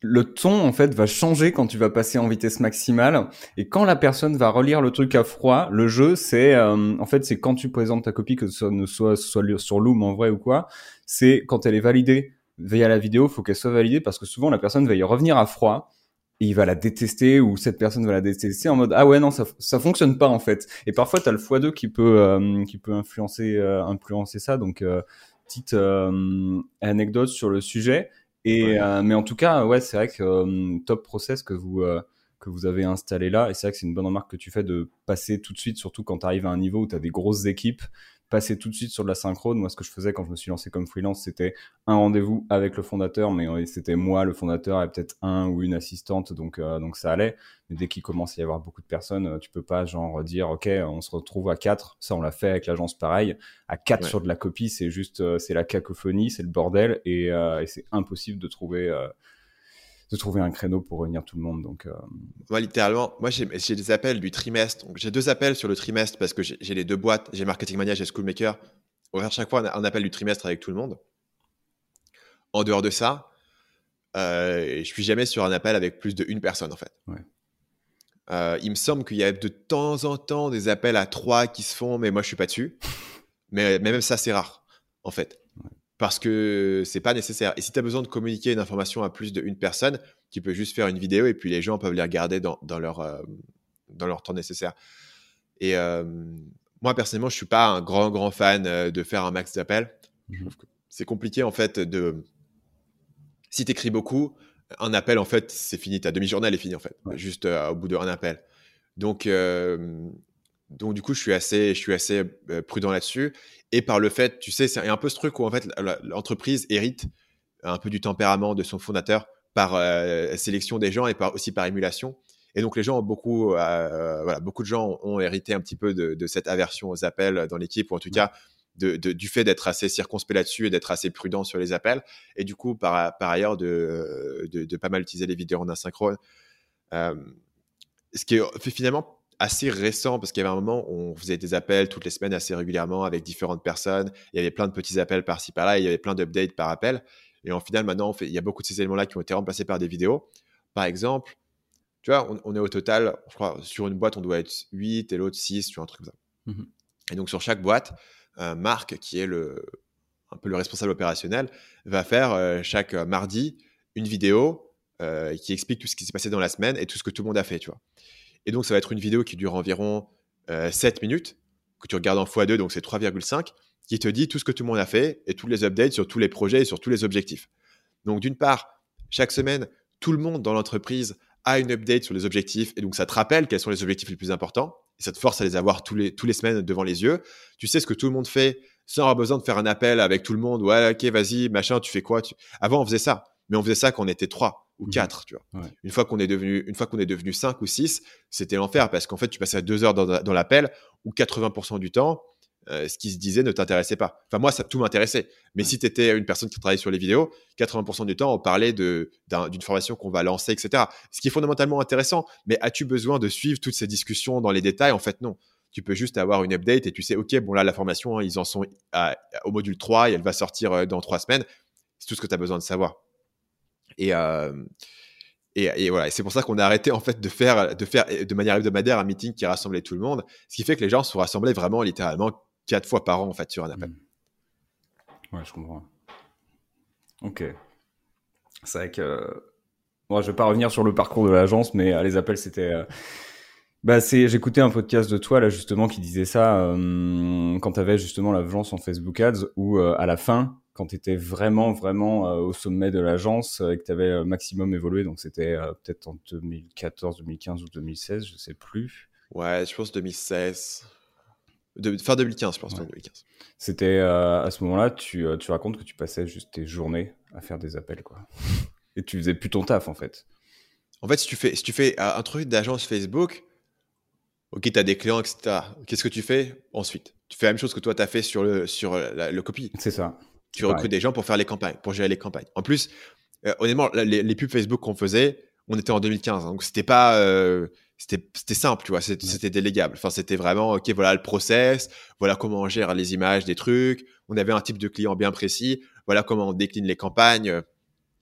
le ton en fait va changer quand tu vas passer en vitesse maximale et quand la personne va relire le truc à froid, le jeu c'est euh, en fait c'est quand tu présentes ta copie que ce ne soit, soit sur Loom en vrai ou quoi, c'est quand elle est validée via la vidéo, faut qu'elle soit validée parce que souvent la personne va y revenir à froid et il va la détester ou cette personne va la détester en mode ah ouais non ça ça fonctionne pas en fait. Et parfois tu as le x2 qui peut euh, qui peut influencer euh, influencer ça. Donc petite anecdote sur le sujet. Et euh, mais en tout cas, ouais, c'est vrai que euh, top process que vous euh, que vous avez installé là, et c'est vrai que c'est une bonne remarque que tu fais de passer tout de suite, surtout quand tu arrives à un niveau où tu as des grosses équipes, passer tout de suite sur de la synchrone. Moi, ce que je faisais quand je me suis lancé comme freelance, c'était un rendez-vous avec le fondateur, mais c'était moi, le fondateur, et peut-être un ou une assistante, donc, euh, donc ça allait. Mais dès qu'il commence à y avoir beaucoup de personnes, euh, tu peux pas genre dire, OK, on se retrouve à quatre. Ça, on l'a fait avec l'agence pareil. À quatre sur de la copie, c'est juste, euh, c'est la cacophonie, c'est le bordel, et, et c'est impossible de trouver de trouver un créneau pour réunir tout le monde. Donc, euh... Moi, littéralement, moi, j'ai des appels du trimestre. J'ai deux appels sur le trimestre parce que j'ai les deux boîtes. J'ai Marketing Mania, j'ai Schoolmaker. On va faire chaque fois un, appel du trimestre avec tout le monde. En dehors de ça, euh, je suis jamais sur un appel avec plus d'une personne, en fait. Ouais. Euh, il me semble qu'il y a de temps en temps des appels à trois qui se font, mais moi, je suis pas dessus. mais, mais même ça, c'est rare, en fait parce que c'est pas nécessaire. Et si tu as besoin de communiquer une information à plus d'une personne, tu peux juste faire une vidéo et puis les gens peuvent les regarder dans, leur, euh, dans leur temps nécessaire. Et euh, moi, personnellement, je suis pas un grand, grand fan euh, de faire un max d'appels. Mmh c'est compliqué, en fait, de. Si tu écris beaucoup, un appel, en fait, c'est fini. Ta demi-journée, elle est finie, en fait, juste au bout d'un appel. Donc, donc, du coup, je suis assez, je suis assez prudent là-dessus et par le fait, tu sais, c'est un peu ce truc où en fait l'entreprise hérite un peu du tempérament de son fondateur par euh, sélection des gens et par, aussi par émulation. Et donc les gens ont beaucoup, euh, voilà, beaucoup de gens ont hérité un petit peu de, cette aversion aux appels dans l'équipe, ou en tout cas de, du fait d'être assez circonspect là-dessus et d'être assez prudent sur les appels. Et du coup, par, par ailleurs, de, de, pas mal utiliser les vidéos en asynchrone. Euh, ce qui est finalement assez récent parce qu'il y avait un moment où on faisait des appels toutes les semaines assez régulièrement avec différentes personnes. Il y avait plein de petits appels par-ci par-là, il y avait plein d'updates par appel. Et en final, maintenant, on fait, il y a beaucoup de ces éléments-là qui ont été remplacés par des vidéos. Par exemple, tu vois, on, est au total, je crois, sur une boîte, on doit être 8 et l'autre 6, tu vois, un truc comme ça. Mmh et donc, sur chaque boîte, euh, Marc, qui est le, un peu le responsable opérationnel, va faire euh, chaque mardi une vidéo euh, qui explique tout ce qui s'est passé dans la semaine et tout ce que tout le monde a fait, tu vois. Et donc, ça va être une vidéo qui dure environ 7 euh, minutes, que tu regardes en x2, donc c'est 3,5, qui te dit tout ce que tout le monde a fait et tous les updates sur tous les projets et sur tous les objectifs. Donc, d'une part, chaque semaine, tout le monde dans l'entreprise a une update sur les objectifs et donc ça te rappelle quels sont les objectifs les plus importants et ça te force à les avoir tous les, tous les semaines devant les yeux. Tu sais ce que tout le monde fait sans avoir besoin de faire un appel avec tout le monde. Ouais, ok, vas-y, machin, tu fais quoi? Avant, on faisait ça, mais on faisait ça quand on était trois ou mmh quatre, tu vois. Une fois qu'on est devenu, une fois qu'on est devenu cinq ou six, c'était l'enfer parce qu'en fait, tu passais à deux heures dans, l'appel où 80% du temps, euh, ce qui se disait ne t'intéressait pas. Enfin, moi, ça tout m'intéressait. Mais si tu étais une personne qui travaille sur les vidéos, 80% du temps, on parlait de, d'une formation qu'on va lancer, etc. Ce qui est fondamentalement intéressant. Mais as-tu besoin de suivre toutes ces discussions dans les détails? En fait, non. Tu peux juste avoir une update et tu sais, OK, bon, là, la formation, hein, ils en sont au module 3 et elle va sortir euh, dans trois semaines. C'est tout ce que tu as besoin de savoir. Et, euh, et, voilà, c'est pour ça qu'on a arrêté en fait de faire, de faire de manière hebdomadaire un meeting qui rassemblait tout le monde, ce qui fait que les gens se rassemblaient vraiment littéralement quatre fois par an en fait sur un appel. Mmh. Ouais, je comprends. Ok. C'est vrai que moi, je vais pas revenir sur le parcours de l'agence, mais euh, les appels c'était. Euh, bah, c'est, j'écoutais un podcast de toi, là, justement, qui disait ça, quand tu avais justement la vengeance en Facebook Ads, où, à la fin, quand tu étais vraiment, vraiment au sommet de l'agence et que tu avais maximum évolué. Donc, c'était peut-être en 2014, 2015 ou 2016, je sais plus. Ouais, je pense 2016. De, fin 2015, je pense, 2015. C'était à ce moment-là, tu, tu racontes que tu passais juste tes journées à faire des appels, quoi. Et tu faisais plus ton taf, en fait. En fait, si tu fais, si tu fais un truc d'agence Facebook, ok, tu as des clients, etc. Qu'est-ce que tu fais ensuite? Tu fais la même chose que toi, tu as fait sur le, sur le copie. C'est ça. Tu recrutes des gens pour faire les campagnes, pour gérer les campagnes. En plus, euh, honnêtement, les, pubs Facebook qu'on faisait, on était en 2015. Hein, donc, c'était pas. Euh, c'était simple, tu vois, c'était délégable. Enfin, c'était vraiment, OK, voilà le process, voilà comment on gère les images des trucs. On avait un type de client bien précis, voilà comment on décline les campagnes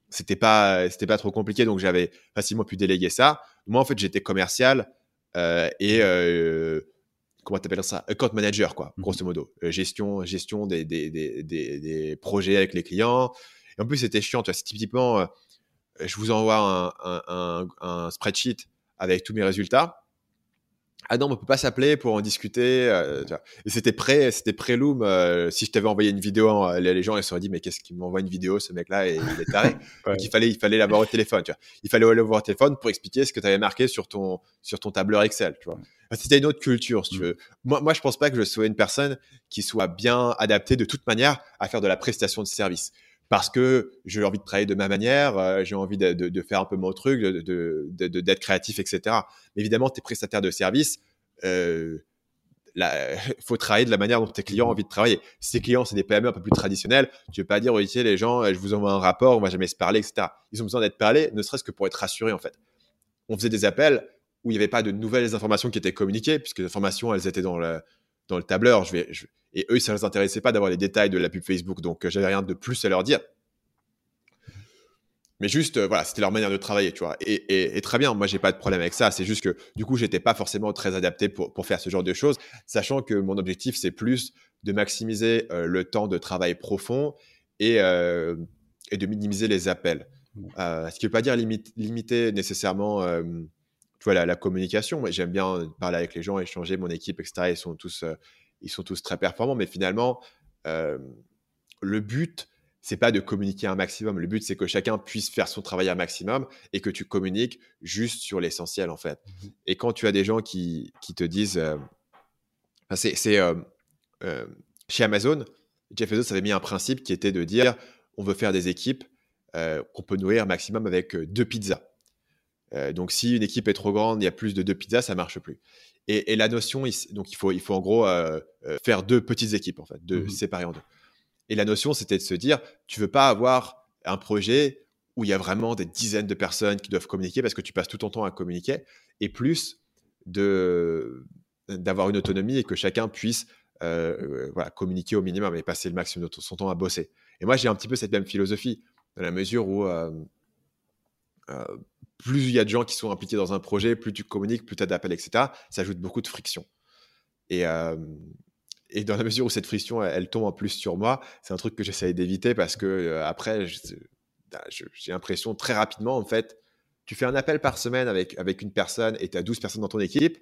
c'était pas c'était pas trop compliqué donc j'avais facilement pu déléguer ça moi en fait j'étais commercial euh, et comment t'appelles ça account manager quoi mmh grosso modo. Euh, gestion gestion des des, des, des, projets avec les clients. Et en plus c'était chiant tu vois c'est typiquement je vous envoie un, un, un, spreadsheet avec tous mes résultats ah non, on peut pas s'appeler pour en discuter. Euh, et c'était pré, c'était pré-loom. Euh, si je t'avais envoyé une vidéo, euh, les gens ils se seraient dit mais qu'est-ce qu'il m'envoie une vidéo ce mec-là et il est taré. Donc il fallait, il fallait l'avoir au téléphone. Tu vois. Il fallait l'avoir au téléphone pour expliquer ce que tu avais marqué sur ton sur ton tableur Excel. Tu vois. C'était une autre culture, si tu mmh. veux. Moi, moi, je pense pas que je sois une personne qui soit bien adaptée de toute manière à faire de la prestation de service parce que j'ai envie de travailler de ma manière, j'ai envie de, faire un peu mon truc, d'être de, de, créatif, etc. Évidemment, tes prestataires de service, euh, faut travailler de la manière dont tes clients ont envie de travailler. Si tes clients, c'est des PME un peu plus traditionnels, tu ne veux pas dire, oui, les gens, je vous envoie un rapport, on va jamais se parler, etc. Ils ont besoin d'être parlés, ne serait-ce que pour être rassurés, en fait. On faisait des appels où il n'y avait pas de nouvelles informations qui étaient communiquées, puisque les informations, elles étaient dans le, dans le tableur. Et eux, ça ne les intéressait pas d'avoir les détails de la pub Facebook, donc j'avais rien de plus à leur dire. Mais juste, euh, voilà, c'était leur manière de travailler, tu vois. Et, et, très bien, moi, j'ai pas de problème avec ça. C'est juste que, du coup, j'étais pas forcément très adapté pour, pour faire ce genre de choses, sachant que mon objectif, c'est plus de maximiser euh, le temps de travail profond et, euh, et de minimiser les appels. ce qui veut pas dire limiter nécessairement, tu vois, la, la communication. Moi, j'aime bien parler avec les gens, échanger, mon équipe, etc. Ils sont tous, ils sont tous très performants, mais finalement, le but, c'est pas de communiquer un maximum. Le but, c'est que chacun puisse faire son travail un maximum et que tu communiques juste sur l'essentiel, en fait. Mmh et quand tu as des gens qui, qui te disent. Euh, c'est euh, euh, chez Amazon, Jeff Bezos avait mis un principe qui était de dire on veut faire des équipes qu'on peut nourrir maximum avec deux pizzas. Donc, si une équipe est trop grande, il y a plus de deux pizzas, ça marche plus. Et, la notion, donc il faut, il faut en gros faire deux petites équipes, en fait, deux, mmh séparées en deux. Et la notion, c'était de se dire, tu veux pas avoir un projet où il y a vraiment des dizaines de personnes qui doivent communiquer parce que tu passes tout ton temps à communiquer, et plus de d'avoir une autonomie et que chacun puisse euh, voilà, communiquer au minimum et passer le maximum de son temps à bosser. Et moi, j'ai un petit peu cette même philosophie, dans la mesure où euh, euh, plus il y a de gens qui sont impliqués dans un projet, plus tu communiques, plus tu as d'appels, etc., ça ajoute beaucoup de friction. Et, et dans la mesure où cette friction, elle, tombe en plus sur moi, c'est un truc que j'essaie d'éviter parce que euh, après, bah, j'ai l'impression très rapidement, en fait, tu fais un appel par semaine avec, avec une personne et tu as 12 personnes dans ton équipe,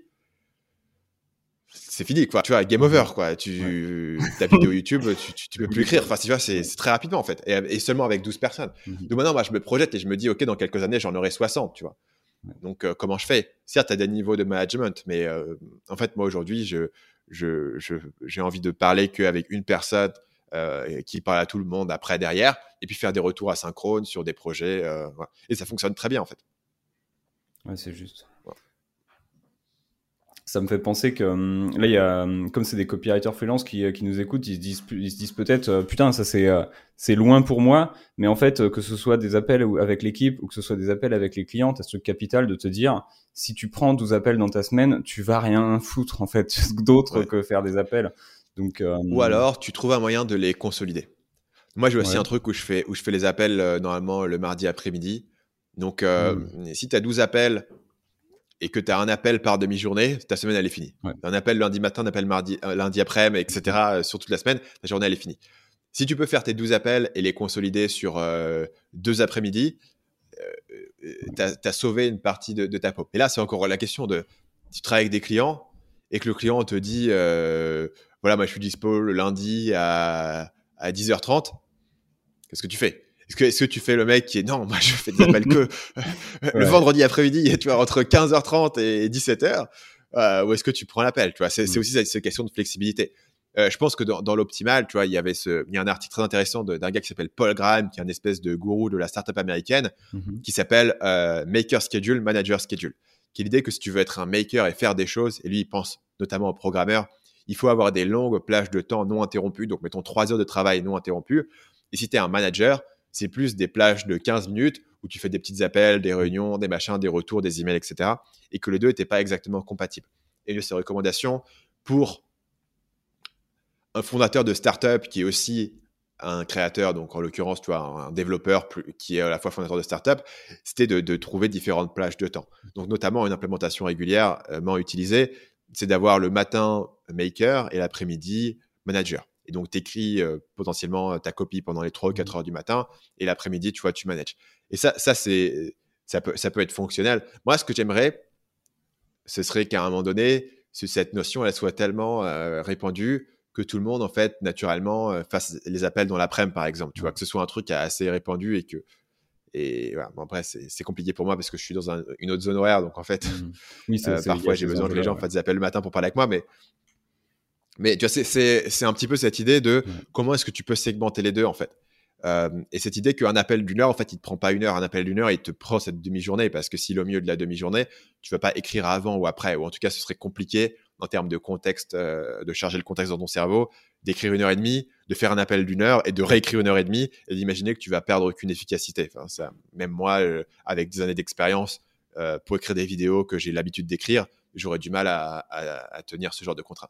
c'est fini, quoi. Tu vois, game over, quoi. Tu, Ta vidéo YouTube, tu, tu, peux plus écrire. Enfin, tu vois, c'est très rapidement, en fait. Et, seulement avec 12 personnes. Mhm. Donc maintenant, moi, je me projette et je me dis, OK, dans quelques années, j'en aurai 60, tu vois. Donc, euh, comment je fais? Certes, as des niveaux de management, mais euh, en fait, moi, aujourd'hui, je, j'ai envie de parler qu'avec une personne euh, qui parle à tout le monde après derrière, et puis faire des retours asynchrones sur des projets. Et ça fonctionne très bien en fait. Ouais, c'est juste. Ça me fait penser que hum, là, il y a, hum, comme c'est des copywriters freelance qui, euh, qui nous écoutent, ils se disent, ils se disent peut-être, putain, ça c'est, c'est loin pour moi, mais en fait, que ce soit des appels avec l'équipe ou que ce soit des appels avec les clients, tu as ce capital de te dire, si tu prends 12 appels dans ta semaine, tu vas rien foutre en fait d'autre que faire des appels. Donc, euh, Ou alors, tu trouves un moyen de les consolider. Moi, j'ai aussi un truc où je fais, où je fais les appels euh, normalement le mardi après-midi. Donc, euh, hmm. si tu as 12 appels et que tu as un appel par demi-journée, ta semaine, elle est finie. Un appel lundi matin, un appel mardi, lundi après-midi, etc., sur toute la semaine, ta journée, elle est finie. Si tu peux faire tes 12 appels et les consolider sur deux après-midi, tu as, sauvé une partie de, ta peau. Et là, c'est encore la question de tu travailles avec des clients et que le client te dit euh, voilà, moi je suis dispo le lundi à, à 10h30. Qu'est-ce que tu fais? Est-ce que, est-ce que tu fais le mec qui est non, moi je fais des appels que le vendredi après-midi, tu vois, entre 15h30 et 17h, euh, ou est-ce que tu prends l'appel, tu vois? C'est mm. aussi cette question de flexibilité. Euh, je pense que dans, l'optimal, tu vois, il y avait ce, il y a un article très intéressant d'un gars qui s'appelle Paul Graham, qui est un espèce de gourou de la startup américaine, mm-hmm. qui s'appelle euh, Maker Schedule, Manager Schedule, qui est l'idée que si tu veux être un maker et faire des choses, et lui il pense notamment aux programmeurs, il faut avoir des longues plages de temps non interrompues, donc mettons trois heures de travail non interrompues. Et si tu es un manager, c'est plus des plages de 15 minutes où tu fais des petits appels, des réunions, des machins, des retours, des emails, etc. Et que les deux n'étaient pas exactement compatibles. Et une de ces recommandations pour un fondateur de startup qui est aussi un créateur, donc en l'occurrence, tu vois, un développeur qui est à la fois fondateur de startup, c'était de, trouver différentes plages de temps. Donc, notamment, une implémentation régulièrement utilisée, c'est d'avoir le matin maker et l'après-midi manager. Et donc, tu écris euh, potentiellement ta copie pendant les 3 ou 4 mmh. heures du matin et l'après-midi, tu vois, tu manages. Et ça, ça, c'est, ça, peut, ça peut être fonctionnel. Moi, ce que j'aimerais, ce serait qu'à un moment donné, cette notion, elle soit tellement euh, répandue que tout le monde, en fait, naturellement, euh, fasse les appels dans l'après-midi, par exemple. Tu vois, que ce soit un truc assez répandu et que. Et voilà, bon, après, c'est compliqué pour moi parce que je suis dans une autre zone horaire. Donc, en fait, mmh. parfois, j'ai besoin que les gens fassent des appels le matin pour parler avec moi. Mais mais tu vois, c'est un petit peu cette idée de comment est-ce que tu peux segmenter les deux, en fait. Euh, et cette idée qu'un appel d'une heure, en fait, il te prend pas une heure, un appel d'une heure, il te prend cette demi-journée, parce que si au milieu de la demi-journée, tu vas pas écrire avant ou après, ou en tout cas, ce serait compliqué en termes de contexte, euh, de charger le contexte dans ton cerveau, d'écrire une heure et demie, de faire un appel d'une heure et de réécrire une heure et demie, et d'imaginer que tu vas perdre aucune efficacité. Enfin, ça, même moi, euh, avec des années d'expérience, pour écrire des vidéos que j'ai l'habitude d'écrire, j'aurais du mal à, à tenir ce genre de contraintes.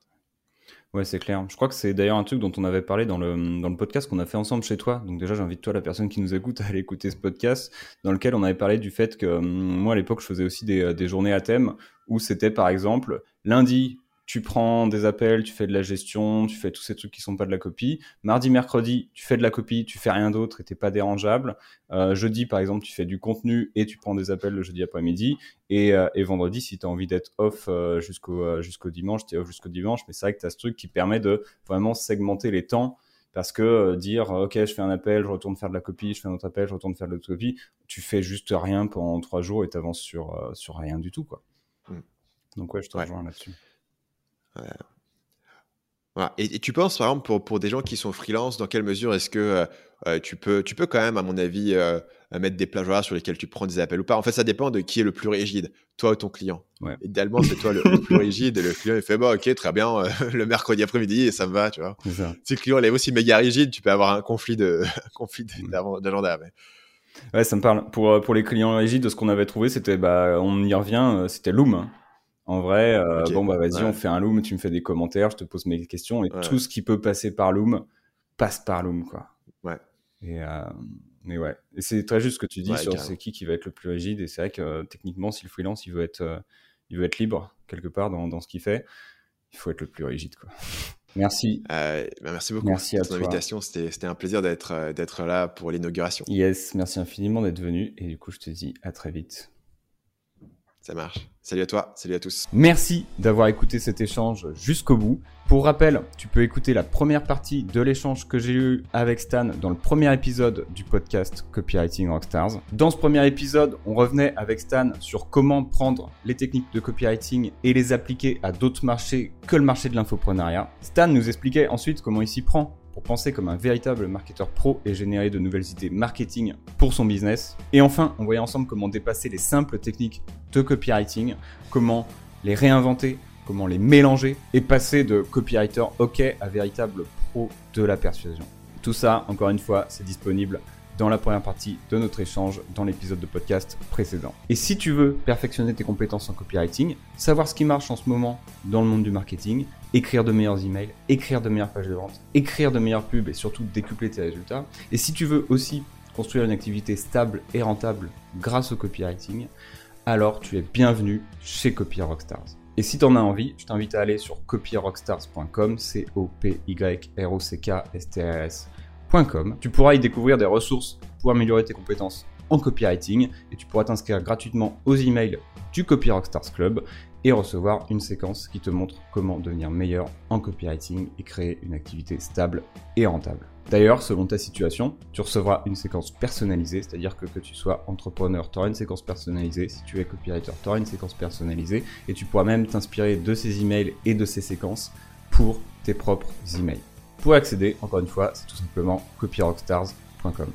Ouais, c'est clair. Je crois que c'est d'ailleurs un truc dont on avait parlé dans le, dans le podcast qu'on a fait ensemble chez toi. Donc déjà, j'invite toi, la personne qui nous écoute, à aller écouter ce podcast, dans lequel on avait parlé du fait que hum, moi, à l'époque, je faisais aussi des, des journées à thème où c'était, par exemple, lundi, tu prends des appels, tu fais de la gestion, tu fais tous ces trucs qui sont pas de la copie. Mardi, mercredi, tu fais de la copie, tu fais rien d'autre et t'es pas dérangeable. Euh, jeudi, par exemple, tu fais du contenu et tu prends des appels le jeudi après-midi. Et, euh, et, vendredi, si tu as envie d'être off euh, jusqu'au jusqu'au dimanche, tu es off jusqu'au dimanche. Mais c'est vrai que tu as ce truc qui permet de vraiment segmenter les temps. Parce que euh, dire, ok, je fais un appel, je retourne faire de la copie, je fais un autre appel, je retourne faire de l'autre copie, tu fais juste rien pendant trois jours et tu avances sur, sur rien du tout. quoi. Mm. Donc ouais, je te rejoins là-dessus. Et, tu penses, par exemple, pour, pour, des gens qui sont freelance, dans quelle mesure est-ce que euh, euh, tu, peux, tu peux quand même, à mon avis, euh, mettre des plages horaires sur lesquelles tu prends des appels ou pas? En fait, ça dépend de qui est le plus rigide, toi ou ton client. Idéalement, c'est toi le, plus rigide et le client il fait bon, ok, très bien, le mercredi après-midi et ça me va, tu vois. Si le client est aussi méga rigide, tu peux avoir un conflit d'agenda. Ouais, ça me parle. Pour, pour les clients rigides, de ce qu'on avait trouvé, c'était, bah, on y revient, c'était Loom. En vrai, euh, bon, bah vas-y, on fait un Loom, tu me fais des commentaires, je te pose mes questions, et tout ce qui peut passer par Loom passe par Loom, quoi. Ouais. Et, euh, mais ouais. Et c'est très juste ce que tu dis sur c'est qui qui va être le plus rigide, et c'est vrai que euh, techniquement, si le freelance, il veut être, il veut être libre, quelque part, dans, dans ce qu'il fait, il faut être le plus rigide, quoi. Merci. Bah, merci beaucoup merci pour ton invitation. C'était un plaisir d'être d'être là pour l'inauguration. Yes, merci infiniment d'être venu. Et du coup, je te dis à très vite. Ça marche. Salut à toi, salut à tous. Merci d'avoir écouté cet échange jusqu'au bout. Pour rappel, tu peux écouter la première partie de l'échange que j'ai eu avec Stan dans le premier épisode du podcast Copywriting Rockstars. Dans ce premier épisode, on revenait avec Stan sur comment prendre les techniques de copywriting et les appliquer à d'autres marchés que le marché de l'infoprenariat. Stan nous expliquait ensuite comment il s'y prend pour penser comme un véritable marketeur pro et générer de nouvelles idées marketing pour son business. Et enfin, on voyait ensemble comment dépasser les simples techniques de copywriting, comment les réinventer, comment les mélanger et passer de copywriter OK à véritable pro de la persuasion. Tout ça, encore une fois, c'est disponible dans la première partie de notre échange dans l'épisode de podcast précédent. Et si tu veux perfectionner tes compétences en copywriting, savoir ce qui marche en ce moment dans le monde du marketing, écrire de meilleurs emails, écrire de meilleures pages de vente, écrire de meilleures pubs et surtout décupler tes résultats. Et si tu veux aussi construire une activité stable et rentable grâce au copywriting, alors tu es bienvenu chez Copy Rockstars. Et si tu en as envie, je t'invite à aller sur copyrockstars.com, c Tu pourras y découvrir des ressources pour améliorer tes compétences en copywriting et tu pourras t'inscrire gratuitement aux emails du Copy Rockstars Club et recevoir une séquence qui te montre comment devenir meilleur en copywriting et créer une activité stable et rentable. D'ailleurs, selon ta situation, tu recevras une séquence personnalisée, c'est-à-dire que que tu sois entrepreneur, tu auras une séquence personnalisée, si tu es copywriter, tu auras une séquence personnalisée, et tu pourras même t'inspirer de ces emails et de ces séquences pour tes propres emails. Pour accéder, encore une fois, c'est tout simplement copyrockstars.com.